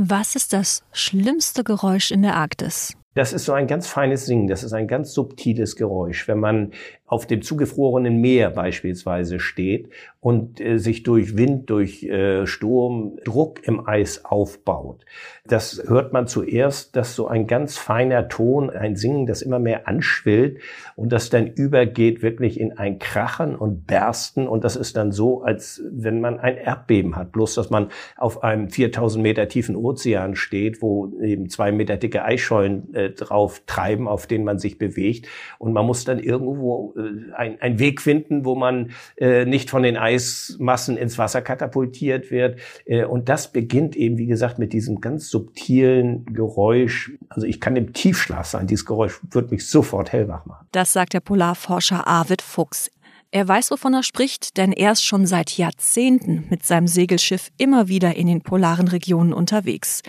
Was ist das schlimmste Geräusch in der Arktis? Das ist so ein ganz feines Singen, das ist ein ganz subtiles Geräusch. Wenn man auf dem zugefrorenen Meer beispielsweise steht und äh, sich durch Wind, durch äh, Sturm Druck im Eis aufbaut. Das hört man zuerst, dass so ein ganz feiner Ton, ein Singen, das immer mehr anschwillt und das dann übergeht wirklich in ein Krachen und Bersten und das ist dann so, als wenn man ein Erdbeben hat. Bloß, dass man auf einem 4000 Meter tiefen Ozean steht, wo eben zwei Meter dicke Eisschollen äh, drauf treiben, auf denen man sich bewegt und man muss dann irgendwo äh, ein, ein Weg finden, wo man äh, nicht von den Eismassen ins Wasser katapultiert wird. Äh, und das beginnt eben, wie gesagt, mit diesem ganz subtilen Geräusch. Also ich kann im Tiefschlaf sein. Dieses Geräusch wird mich sofort hellwach machen. Das sagt der Polarforscher Arvid Fuchs. Er weiß, wovon er spricht, denn er ist schon seit Jahrzehnten mit seinem Segelschiff immer wieder in den polaren Regionen unterwegs.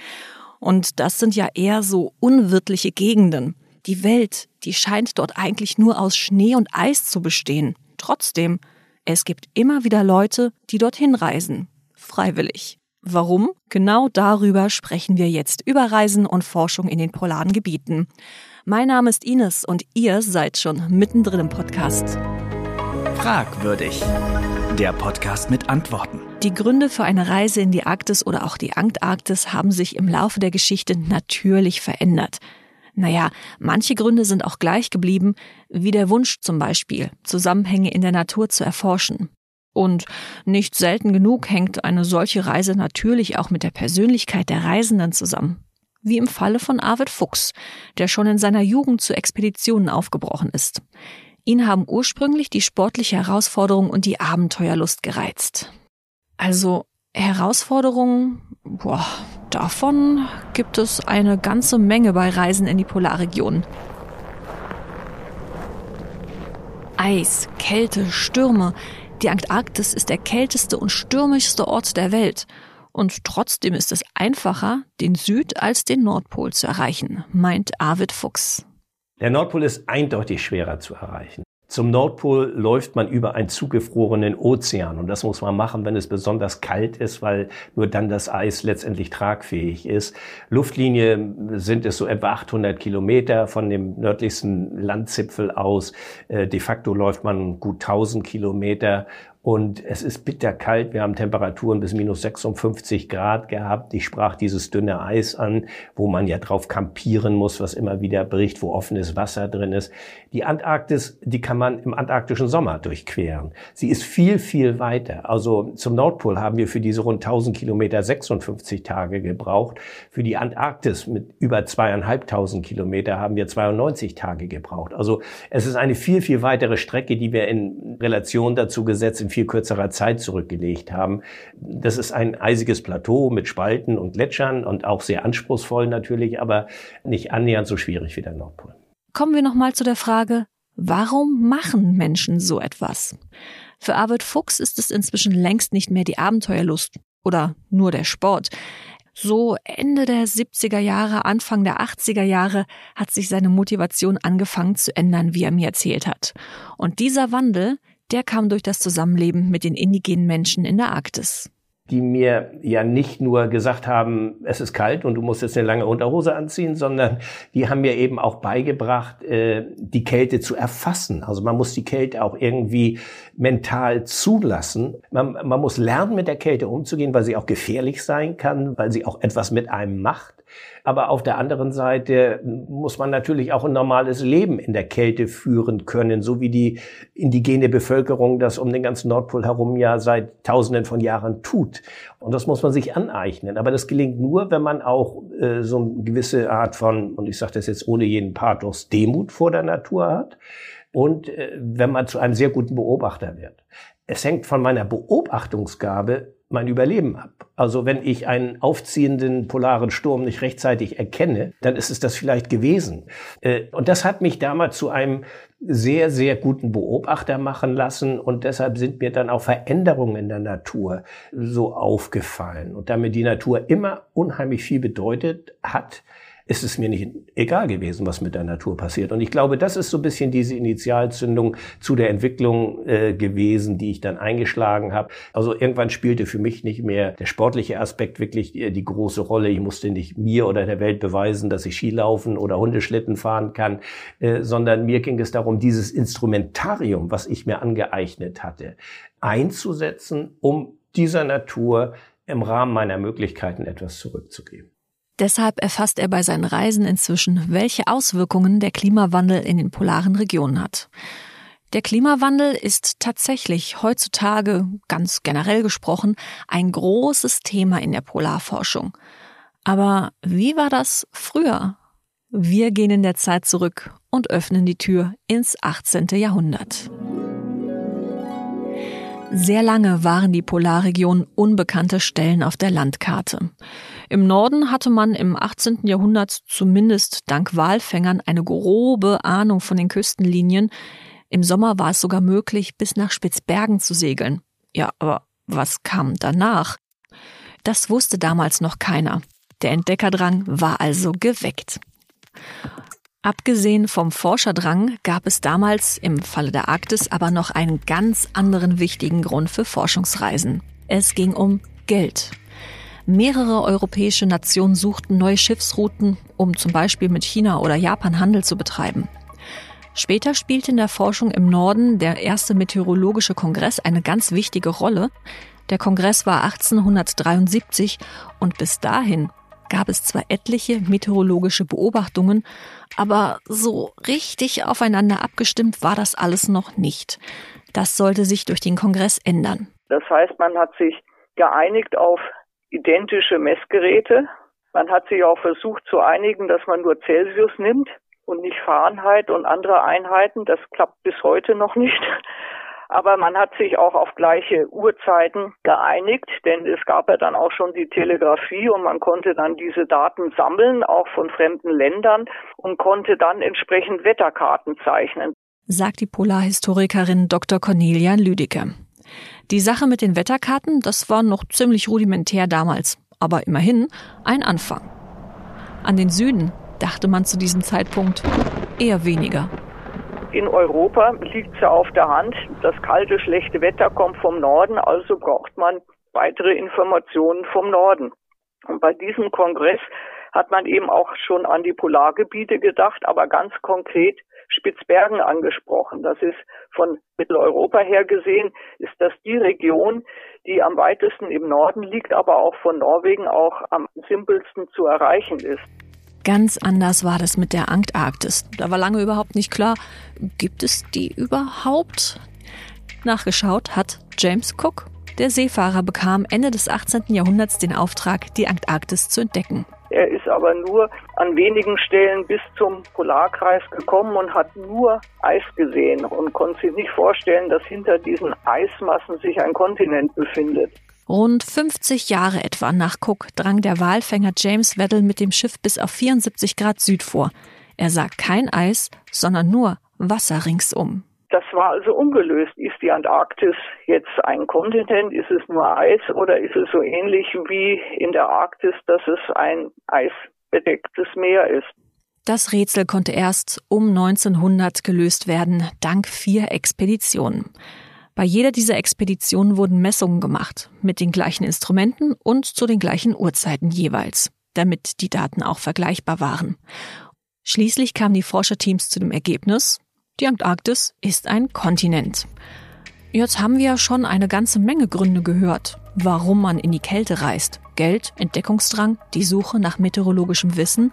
Und das sind ja eher so unwirtliche Gegenden. Die Welt, die scheint dort eigentlich nur aus Schnee und Eis zu bestehen. Trotzdem, es gibt immer wieder Leute, die dorthin reisen. Freiwillig. Warum? Genau darüber sprechen wir jetzt über Reisen und Forschung in den polaren Gebieten. Mein Name ist Ines und ihr seid schon mittendrin im Podcast. Fragwürdig. Der Podcast mit Antworten. Die Gründe für eine Reise in die Arktis oder auch die Antarktis haben sich im Laufe der Geschichte natürlich verändert. Naja, manche Gründe sind auch gleich geblieben, wie der Wunsch zum Beispiel, Zusammenhänge in der Natur zu erforschen. Und nicht selten genug hängt eine solche Reise natürlich auch mit der Persönlichkeit der Reisenden zusammen. Wie im Falle von Arvid Fuchs, der schon in seiner Jugend zu Expeditionen aufgebrochen ist. Ihn haben ursprünglich die sportliche Herausforderung und die Abenteuerlust gereizt. Also Herausforderungen, boah, davon gibt es eine ganze Menge bei Reisen in die Polarregion. Eis, Kälte, Stürme. Die Antarktis ist der kälteste und stürmischste Ort der Welt. Und trotzdem ist es einfacher, den Süd- als den Nordpol zu erreichen, meint Arvid Fuchs. Der Nordpol ist eindeutig schwerer zu erreichen. Zum Nordpol läuft man über einen zugefrorenen Ozean und das muss man machen, wenn es besonders kalt ist, weil nur dann das Eis letztendlich tragfähig ist. Luftlinie sind es so etwa 800 Kilometer von dem nördlichsten Landzipfel aus. Äh, de facto läuft man gut 1000 Kilometer und es ist bitterkalt. Wir haben Temperaturen bis minus 56 Grad gehabt. Ich sprach dieses dünne Eis an, wo man ja drauf kampieren muss, was immer wieder bricht, wo offenes Wasser drin ist. Die Antarktis, die kann man im antarktischen Sommer durchqueren. Sie ist viel, viel weiter. Also zum Nordpol haben wir für diese rund 1000 Kilometer 56 Tage gebraucht. Für die Antarktis mit über zweieinhalbtausend Kilometer haben wir 92 Tage gebraucht. Also es ist eine viel, viel weitere Strecke, die wir in Relation dazu gesetzt in viel kürzerer Zeit zurückgelegt haben. Das ist ein eisiges Plateau mit Spalten und Gletschern und auch sehr anspruchsvoll natürlich, aber nicht annähernd so schwierig wie der Nordpol. Kommen wir nochmal zu der Frage, warum machen Menschen so etwas? Für Arvid Fuchs ist es inzwischen längst nicht mehr die Abenteuerlust oder nur der Sport. So Ende der 70er Jahre, Anfang der 80er Jahre hat sich seine Motivation angefangen zu ändern, wie er mir erzählt hat. Und dieser Wandel, der kam durch das Zusammenleben mit den indigenen Menschen in der Arktis die mir ja nicht nur gesagt haben, es ist kalt und du musst jetzt eine lange Unterhose anziehen, sondern die haben mir eben auch beigebracht, äh, die Kälte zu erfassen. Also man muss die Kälte auch irgendwie mental zulassen. Man, man muss lernen, mit der Kälte umzugehen, weil sie auch gefährlich sein kann, weil sie auch etwas mit einem macht. Aber auf der anderen Seite muss man natürlich auch ein normales Leben in der Kälte führen können, so wie die indigene Bevölkerung das um den ganzen Nordpol herum ja seit Tausenden von Jahren tut. Und das muss man sich aneignen. Aber das gelingt nur, wenn man auch äh, so eine gewisse Art von, und ich sage das jetzt ohne jeden Pathos, Demut vor der Natur hat. Und äh, wenn man zu einem sehr guten Beobachter wird. Es hängt von meiner Beobachtungsgabe mein Überleben ab. Also wenn ich einen aufziehenden polaren Sturm nicht rechtzeitig erkenne, dann ist es das vielleicht gewesen. Äh, und das hat mich damals zu einem sehr, sehr guten Beobachter machen lassen und deshalb sind mir dann auch Veränderungen in der Natur so aufgefallen. Und damit die Natur immer unheimlich viel bedeutet hat, ist es mir nicht egal gewesen, was mit der Natur passiert. Und ich glaube, das ist so ein bisschen diese Initialzündung zu der Entwicklung äh, gewesen, die ich dann eingeschlagen habe. Also irgendwann spielte für mich nicht mehr der sportliche Aspekt wirklich die, die große Rolle. Ich musste nicht mir oder der Welt beweisen, dass ich Skilaufen oder Hundeschlitten fahren kann, äh, sondern mir ging es darum, dieses Instrumentarium, was ich mir angeeignet hatte, einzusetzen, um dieser Natur im Rahmen meiner Möglichkeiten etwas zurückzugeben. Deshalb erfasst er bei seinen Reisen inzwischen, welche Auswirkungen der Klimawandel in den polaren Regionen hat. Der Klimawandel ist tatsächlich heutzutage, ganz generell gesprochen, ein großes Thema in der Polarforschung. Aber wie war das früher? Wir gehen in der Zeit zurück und öffnen die Tür ins 18. Jahrhundert. Sehr lange waren die Polarregionen unbekannte Stellen auf der Landkarte. Im Norden hatte man im 18. Jahrhundert zumindest dank Walfängern eine grobe Ahnung von den Küstenlinien. Im Sommer war es sogar möglich, bis nach Spitzbergen zu segeln. Ja, aber was kam danach? Das wusste damals noch keiner. Der Entdeckerdrang war also geweckt. Abgesehen vom Forscherdrang gab es damals im Falle der Arktis aber noch einen ganz anderen wichtigen Grund für Forschungsreisen. Es ging um Geld. Mehrere europäische Nationen suchten neue Schiffsrouten, um zum Beispiel mit China oder Japan Handel zu betreiben. Später spielte in der Forschung im Norden der erste meteorologische Kongress eine ganz wichtige Rolle. Der Kongress war 1873 und bis dahin gab es zwar etliche meteorologische Beobachtungen, aber so richtig aufeinander abgestimmt war das alles noch nicht. Das sollte sich durch den Kongress ändern. Das heißt, man hat sich geeinigt auf identische Messgeräte. Man hat sich auch versucht zu einigen, dass man nur Celsius nimmt und nicht Fahrenheit und andere Einheiten. Das klappt bis heute noch nicht. Aber man hat sich auch auf gleiche Uhrzeiten geeinigt, denn es gab ja dann auch schon die Telegrafie und man konnte dann diese Daten sammeln, auch von fremden Ländern und konnte dann entsprechend Wetterkarten zeichnen. Sagt die Polarhistorikerin Dr. Cornelia Lüdecke. Die Sache mit den Wetterkarten, das war noch ziemlich rudimentär damals, aber immerhin ein Anfang. An den Süden dachte man zu diesem Zeitpunkt eher weniger. In Europa liegt es ja auf der Hand, das kalte, schlechte Wetter kommt vom Norden, also braucht man weitere Informationen vom Norden. Und bei diesem Kongress hat man eben auch schon an die Polargebiete gedacht, aber ganz konkret Spitzbergen angesprochen. Das ist von Mitteleuropa her gesehen, ist das die Region, die am weitesten im Norden liegt, aber auch von Norwegen auch am simpelsten zu erreichen ist. Ganz anders war das mit der Antarktis. Da war lange überhaupt nicht klar, gibt es die überhaupt? Nachgeschaut hat James Cook. Der Seefahrer bekam Ende des 18. Jahrhunderts den Auftrag, die Antarktis zu entdecken. Er ist aber nur an wenigen Stellen bis zum Polarkreis gekommen und hat nur Eis gesehen und konnte sich nicht vorstellen, dass hinter diesen Eismassen sich ein Kontinent befindet. Rund 50 Jahre etwa nach Cook drang der Walfänger James Weddell mit dem Schiff bis auf 74 Grad Süd vor. Er sah kein Eis, sondern nur Wasser ringsum. Das war also ungelöst. Ist die Antarktis jetzt ein Kontinent? Ist es nur Eis oder ist es so ähnlich wie in der Arktis, dass es ein eisbedecktes Meer ist? Das Rätsel konnte erst um 1900 gelöst werden, dank vier Expeditionen. Bei jeder dieser Expeditionen wurden Messungen gemacht, mit den gleichen Instrumenten und zu den gleichen Uhrzeiten jeweils, damit die Daten auch vergleichbar waren. Schließlich kamen die Forscherteams zu dem Ergebnis, die Antarktis ist ein Kontinent. Jetzt haben wir ja schon eine ganze Menge Gründe gehört, warum man in die Kälte reist. Geld, Entdeckungsdrang, die Suche nach meteorologischem Wissen,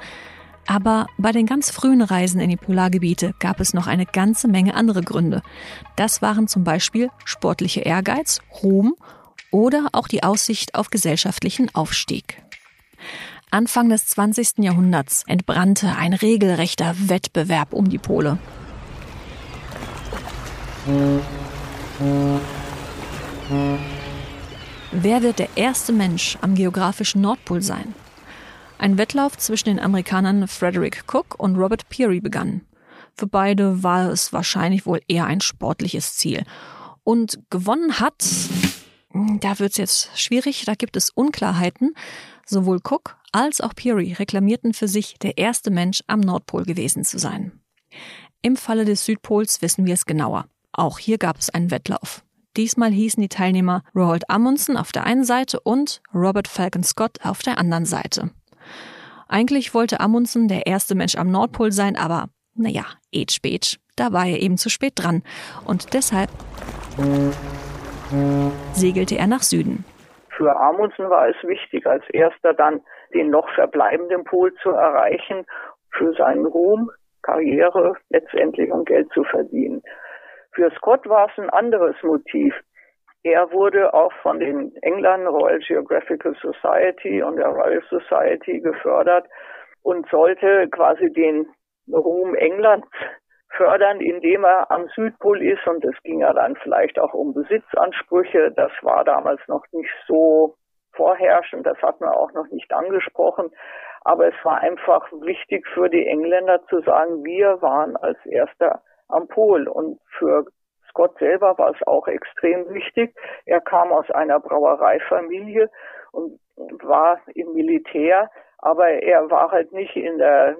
aber bei den ganz frühen Reisen in die Polargebiete gab es noch eine ganze Menge andere Gründe. Das waren zum Beispiel sportliche Ehrgeiz, Ruhm oder auch die Aussicht auf gesellschaftlichen Aufstieg. Anfang des 20. Jahrhunderts entbrannte ein regelrechter Wettbewerb um die Pole. Wer wird der erste Mensch am geografischen Nordpol sein? Ein Wettlauf zwischen den Amerikanern Frederick Cook und Robert Peary begann. Für beide war es wahrscheinlich wohl eher ein sportliches Ziel. Und gewonnen hat, hm, da wird's jetzt schwierig, da gibt es Unklarheiten. Sowohl Cook als auch Peary reklamierten für sich, der erste Mensch am Nordpol gewesen zu sein. Im Falle des Südpols wissen wir es genauer. Auch hier gab es einen Wettlauf. Diesmal hießen die Teilnehmer Roald Amundsen auf der einen Seite und Robert Falcon Scott auf der anderen Seite. Eigentlich wollte Amundsen der erste Mensch am Nordpol sein, aber naja, et spät, da war er eben zu spät dran. Und deshalb segelte er nach Süden. Für Amundsen war es wichtig, als erster dann den noch verbleibenden Pol zu erreichen, für seinen Ruhm, Karriere letztendlich um Geld zu verdienen. Für Scott war es ein anderes Motiv. Er wurde auch von den Engländern Royal Geographical Society und der Royal Society gefördert und sollte quasi den Ruhm Englands fördern, indem er am Südpol ist. Und es ging ja dann vielleicht auch um Besitzansprüche. Das war damals noch nicht so vorherrschend. Das hat man auch noch nicht angesprochen. Aber es war einfach wichtig für die Engländer zu sagen, wir waren als erster am Pol. Und für Scott selber war es auch extrem wichtig. Er kam aus einer Brauereifamilie und war im Militär, aber er war halt nicht in der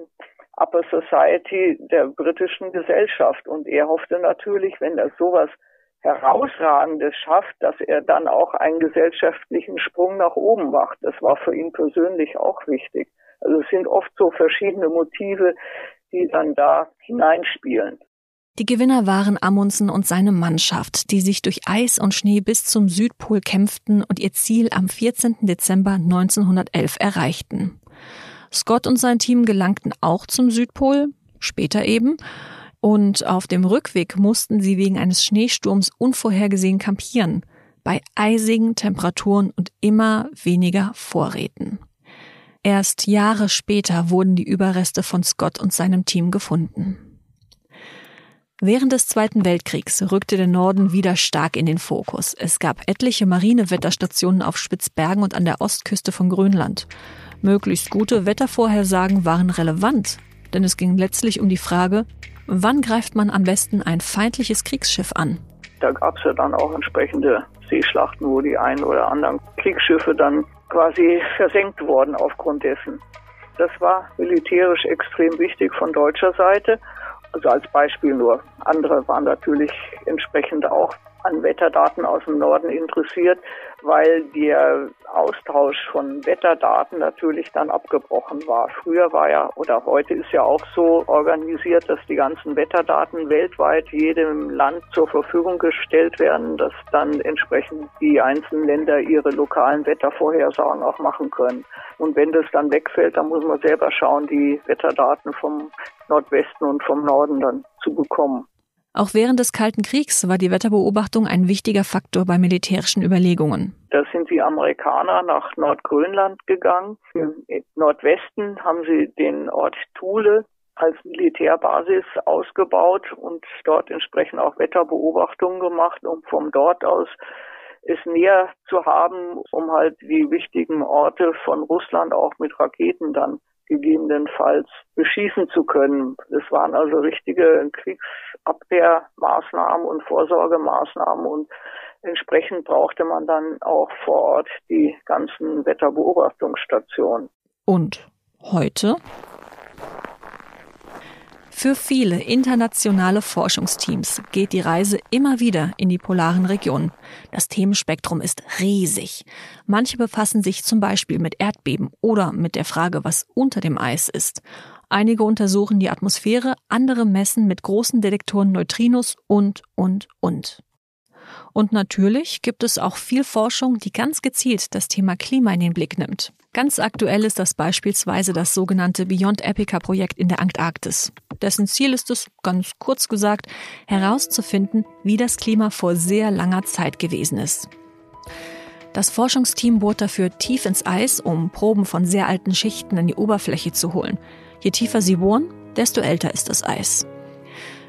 Upper Society der britischen Gesellschaft. Und er hoffte natürlich, wenn er sowas Herausragendes schafft, dass er dann auch einen gesellschaftlichen Sprung nach oben macht. Das war für ihn persönlich auch wichtig. Also es sind oft so verschiedene Motive, die dann da hineinspielen. Die Gewinner waren Amundsen und seine Mannschaft, die sich durch Eis und Schnee bis zum Südpol kämpften und ihr Ziel am 14. Dezember 1911 erreichten. Scott und sein Team gelangten auch zum Südpol, später eben, und auf dem Rückweg mussten sie wegen eines Schneesturms unvorhergesehen kampieren, bei eisigen Temperaturen und immer weniger Vorräten. Erst Jahre später wurden die Überreste von Scott und seinem Team gefunden. Während des Zweiten Weltkriegs rückte der Norden wieder stark in den Fokus. Es gab etliche Marinewetterstationen auf Spitzbergen und an der Ostküste von Grönland. Möglichst gute Wettervorhersagen waren relevant, denn es ging letztlich um die Frage, wann greift man am besten ein feindliches Kriegsschiff an? Da gab es ja dann auch entsprechende Seeschlachten, wo die ein oder anderen Kriegsschiffe dann quasi versenkt wurden aufgrund dessen. Das war militärisch extrem wichtig von deutscher Seite. Also als Beispiel nur. Andere waren natürlich entsprechend auch an Wetterdaten aus dem Norden interessiert, weil der Austausch von Wetterdaten natürlich dann abgebrochen war. Früher war ja oder heute ist ja auch so organisiert, dass die ganzen Wetterdaten weltweit jedem Land zur Verfügung gestellt werden, dass dann entsprechend die einzelnen Länder ihre lokalen Wettervorhersagen auch machen können. Und wenn das dann wegfällt, dann muss man selber schauen, die Wetterdaten vom Nordwesten und vom Norden dann zu bekommen. Auch während des Kalten Kriegs war die Wetterbeobachtung ein wichtiger Faktor bei militärischen Überlegungen. Da sind die Amerikaner nach Nordgrönland gegangen. Im Nordwesten haben sie den Ort Thule als Militärbasis ausgebaut und dort entsprechend auch Wetterbeobachtungen gemacht, um von dort aus es näher zu haben, um halt die wichtigen Orte von Russland auch mit Raketen dann gegebenenfalls beschießen zu können. Es waren also richtige Kriegsabwehrmaßnahmen und Vorsorgemaßnahmen und entsprechend brauchte man dann auch vor Ort die ganzen Wetterbeobachtungsstationen. Und heute? Für viele internationale Forschungsteams geht die Reise immer wieder in die polaren Regionen. Das Themenspektrum ist riesig. Manche befassen sich zum Beispiel mit Erdbeben oder mit der Frage, was unter dem Eis ist. Einige untersuchen die Atmosphäre, andere messen mit großen Detektoren Neutrinos und, und, und. Und natürlich gibt es auch viel Forschung, die ganz gezielt das Thema Klima in den Blick nimmt. Ganz aktuell ist das beispielsweise das sogenannte Beyond Epica Projekt in der Antarktis. Dessen Ziel ist es, ganz kurz gesagt, herauszufinden, wie das Klima vor sehr langer Zeit gewesen ist. Das Forschungsteam bohrt dafür tief ins Eis, um Proben von sehr alten Schichten an die Oberfläche zu holen. Je tiefer sie bohren, desto älter ist das Eis.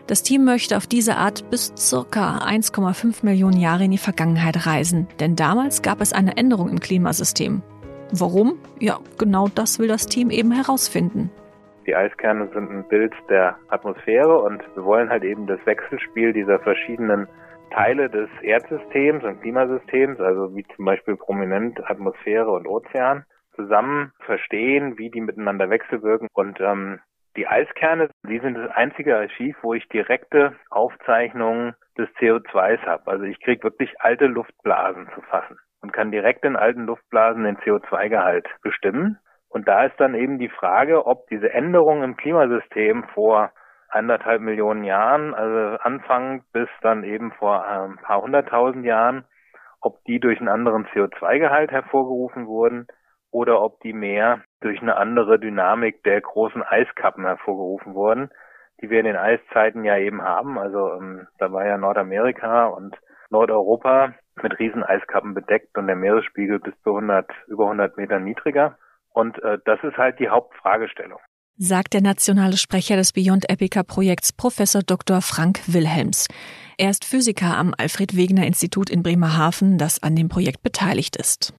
Das Team möchte auf diese Art bis circa 1,5 Millionen Jahre in die Vergangenheit reisen, denn damals gab es eine Änderung im Klimasystem. Warum? Ja, genau das will das Team eben herausfinden. Die Eiskerne sind ein Bild der Atmosphäre und wir wollen halt eben das Wechselspiel dieser verschiedenen Teile des Erdsystems und Klimasystems, also wie zum Beispiel prominent Atmosphäre und Ozean, zusammen verstehen, wie die miteinander wechselwirken. Und ähm, die Eiskerne, die sind das einzige Archiv, wo ich direkte Aufzeichnungen des CO2s habe. Also ich kriege wirklich alte Luftblasen zu fassen und kann direkt in alten Luftblasen den CO2-Gehalt bestimmen. Und da ist dann eben die Frage, ob diese Änderungen im Klimasystem vor anderthalb Millionen Jahren, also anfangend bis dann eben vor ein paar hunderttausend Jahren, ob die durch einen anderen CO2-Gehalt hervorgerufen wurden oder ob die mehr durch eine andere Dynamik der großen Eiskappen hervorgerufen wurden, die wir in den Eiszeiten ja eben haben. Also ähm, da war ja Nordamerika und Nordeuropa mit riesen Eiskappen bedeckt und der Meeresspiegel bis zu 100, über 100 Meter niedriger. Und äh, das ist halt die Hauptfragestellung. Sagt der nationale Sprecher des Beyond Epica Projekts Professor Dr. Frank Wilhelms. Er ist Physiker am Alfred Wegener Institut in Bremerhaven, das an dem Projekt beteiligt ist.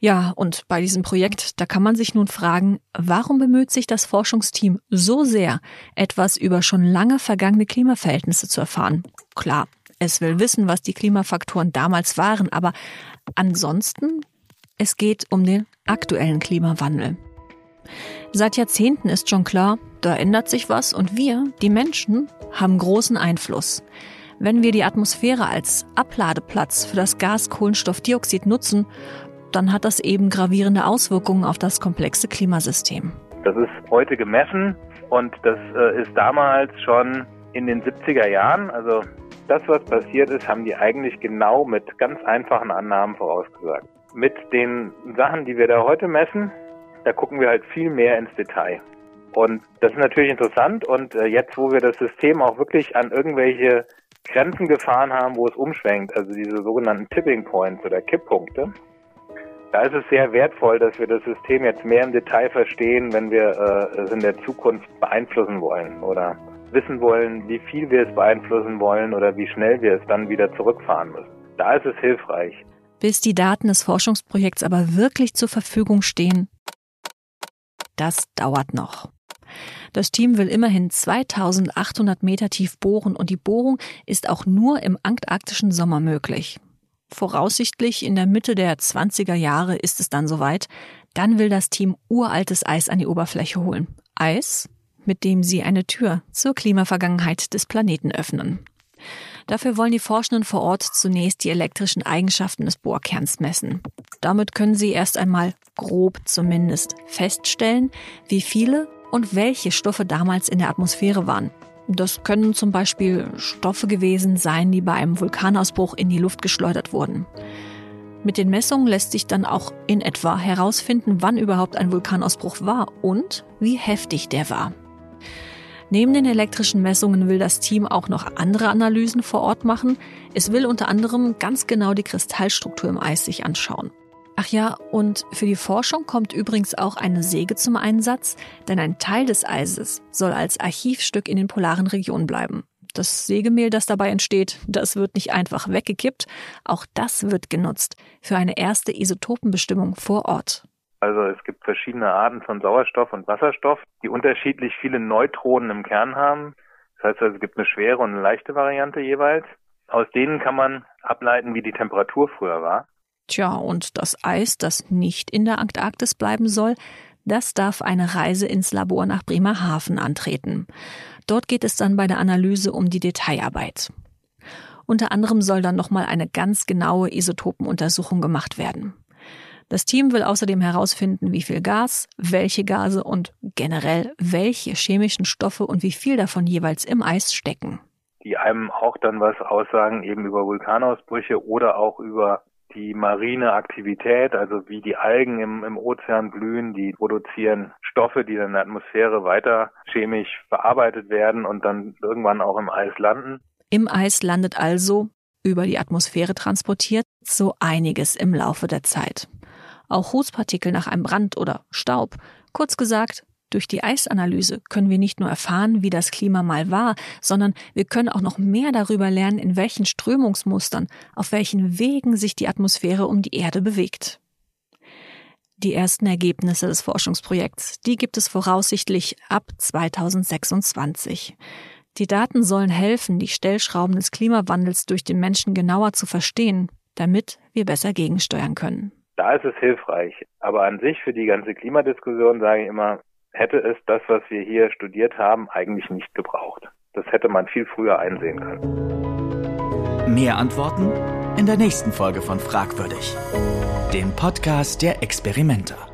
Ja, und bei diesem Projekt, da kann man sich nun fragen, warum bemüht sich das Forschungsteam so sehr, etwas über schon lange vergangene Klimaverhältnisse zu erfahren? Klar, es will wissen, was die Klimafaktoren damals waren, aber ansonsten, es geht um den aktuellen Klimawandel. Seit Jahrzehnten ist schon klar, da ändert sich was und wir, die Menschen, haben großen Einfluss. Wenn wir die Atmosphäre als Abladeplatz für das Gas Kohlenstoffdioxid nutzen, dann hat das eben gravierende Auswirkungen auf das komplexe Klimasystem. Das ist heute gemessen und das äh, ist damals schon in den 70er Jahren, also das, was passiert ist, haben die eigentlich genau mit ganz einfachen Annahmen vorausgesagt. Mit den Sachen, die wir da heute messen, da gucken wir halt viel mehr ins Detail. Und das ist natürlich interessant und äh, jetzt, wo wir das System auch wirklich an irgendwelche Grenzen gefahren haben, wo es umschwenkt, also diese sogenannten Tipping Points oder Kipppunkte, da ist es sehr wertvoll, dass wir das System jetzt mehr im Detail verstehen, wenn wir äh, es in der Zukunft beeinflussen wollen oder wissen wollen, wie viel wir es beeinflussen wollen oder wie schnell wir es dann wieder zurückfahren müssen. Da ist es hilfreich. Bis die Daten des Forschungsprojekts aber wirklich zur Verfügung stehen, das dauert noch. Das Team will immerhin 2800 Meter tief bohren und die Bohrung ist auch nur im antarktischen Sommer möglich. Voraussichtlich in der Mitte der 20er Jahre ist es dann soweit. Dann will das Team uraltes Eis an die Oberfläche holen. Eis, mit dem sie eine Tür zur Klimavergangenheit des Planeten öffnen. Dafür wollen die Forschenden vor Ort zunächst die elektrischen Eigenschaften des Bohrkerns messen. Damit können sie erst einmal grob zumindest feststellen, wie viele und welche Stoffe damals in der Atmosphäre waren. Das können zum Beispiel Stoffe gewesen sein, die bei einem Vulkanausbruch in die Luft geschleudert wurden. Mit den Messungen lässt sich dann auch in etwa herausfinden, wann überhaupt ein Vulkanausbruch war und wie heftig der war. Neben den elektrischen Messungen will das Team auch noch andere Analysen vor Ort machen. Es will unter anderem ganz genau die Kristallstruktur im Eis sich anschauen. Ach ja, und für die Forschung kommt übrigens auch eine Säge zum Einsatz, denn ein Teil des Eises soll als Archivstück in den polaren Regionen bleiben. Das Sägemehl, das dabei entsteht, das wird nicht einfach weggekippt, auch das wird genutzt für eine erste Isotopenbestimmung vor Ort. Also es gibt verschiedene Arten von Sauerstoff und Wasserstoff, die unterschiedlich viele Neutronen im Kern haben. Das heißt also, es gibt eine schwere und eine leichte Variante jeweils. Aus denen kann man ableiten, wie die Temperatur früher war. Tja, und das Eis, das nicht in der Antarktis bleiben soll, das darf eine Reise ins Labor nach Bremerhaven antreten. Dort geht es dann bei der Analyse um die Detailarbeit. Unter anderem soll dann nochmal eine ganz genaue Isotopenuntersuchung gemacht werden. Das Team will außerdem herausfinden, wie viel Gas, welche Gase und generell welche chemischen Stoffe und wie viel davon jeweils im Eis stecken. Die einem auch dann was aussagen, eben über Vulkanausbrüche oder auch über die marine Aktivität, also wie die Algen im, im Ozean blühen, die produzieren Stoffe, die dann in der Atmosphäre weiter chemisch verarbeitet werden und dann irgendwann auch im Eis landen. Im Eis landet also, über die Atmosphäre transportiert, so einiges im Laufe der Zeit auch Rußpartikel nach einem Brand oder Staub. Kurz gesagt, durch die Eisanalyse können wir nicht nur erfahren, wie das Klima mal war, sondern wir können auch noch mehr darüber lernen, in welchen Strömungsmustern, auf welchen Wegen sich die Atmosphäre um die Erde bewegt. Die ersten Ergebnisse des Forschungsprojekts, die gibt es voraussichtlich ab 2026. Die Daten sollen helfen, die Stellschrauben des Klimawandels durch den Menschen genauer zu verstehen, damit wir besser gegensteuern können. Da ist es hilfreich. Aber an sich für die ganze Klimadiskussion sage ich immer, hätte es das, was wir hier studiert haben, eigentlich nicht gebraucht. Das hätte man viel früher einsehen können. Mehr Antworten in der nächsten Folge von Fragwürdig, dem Podcast der Experimenter.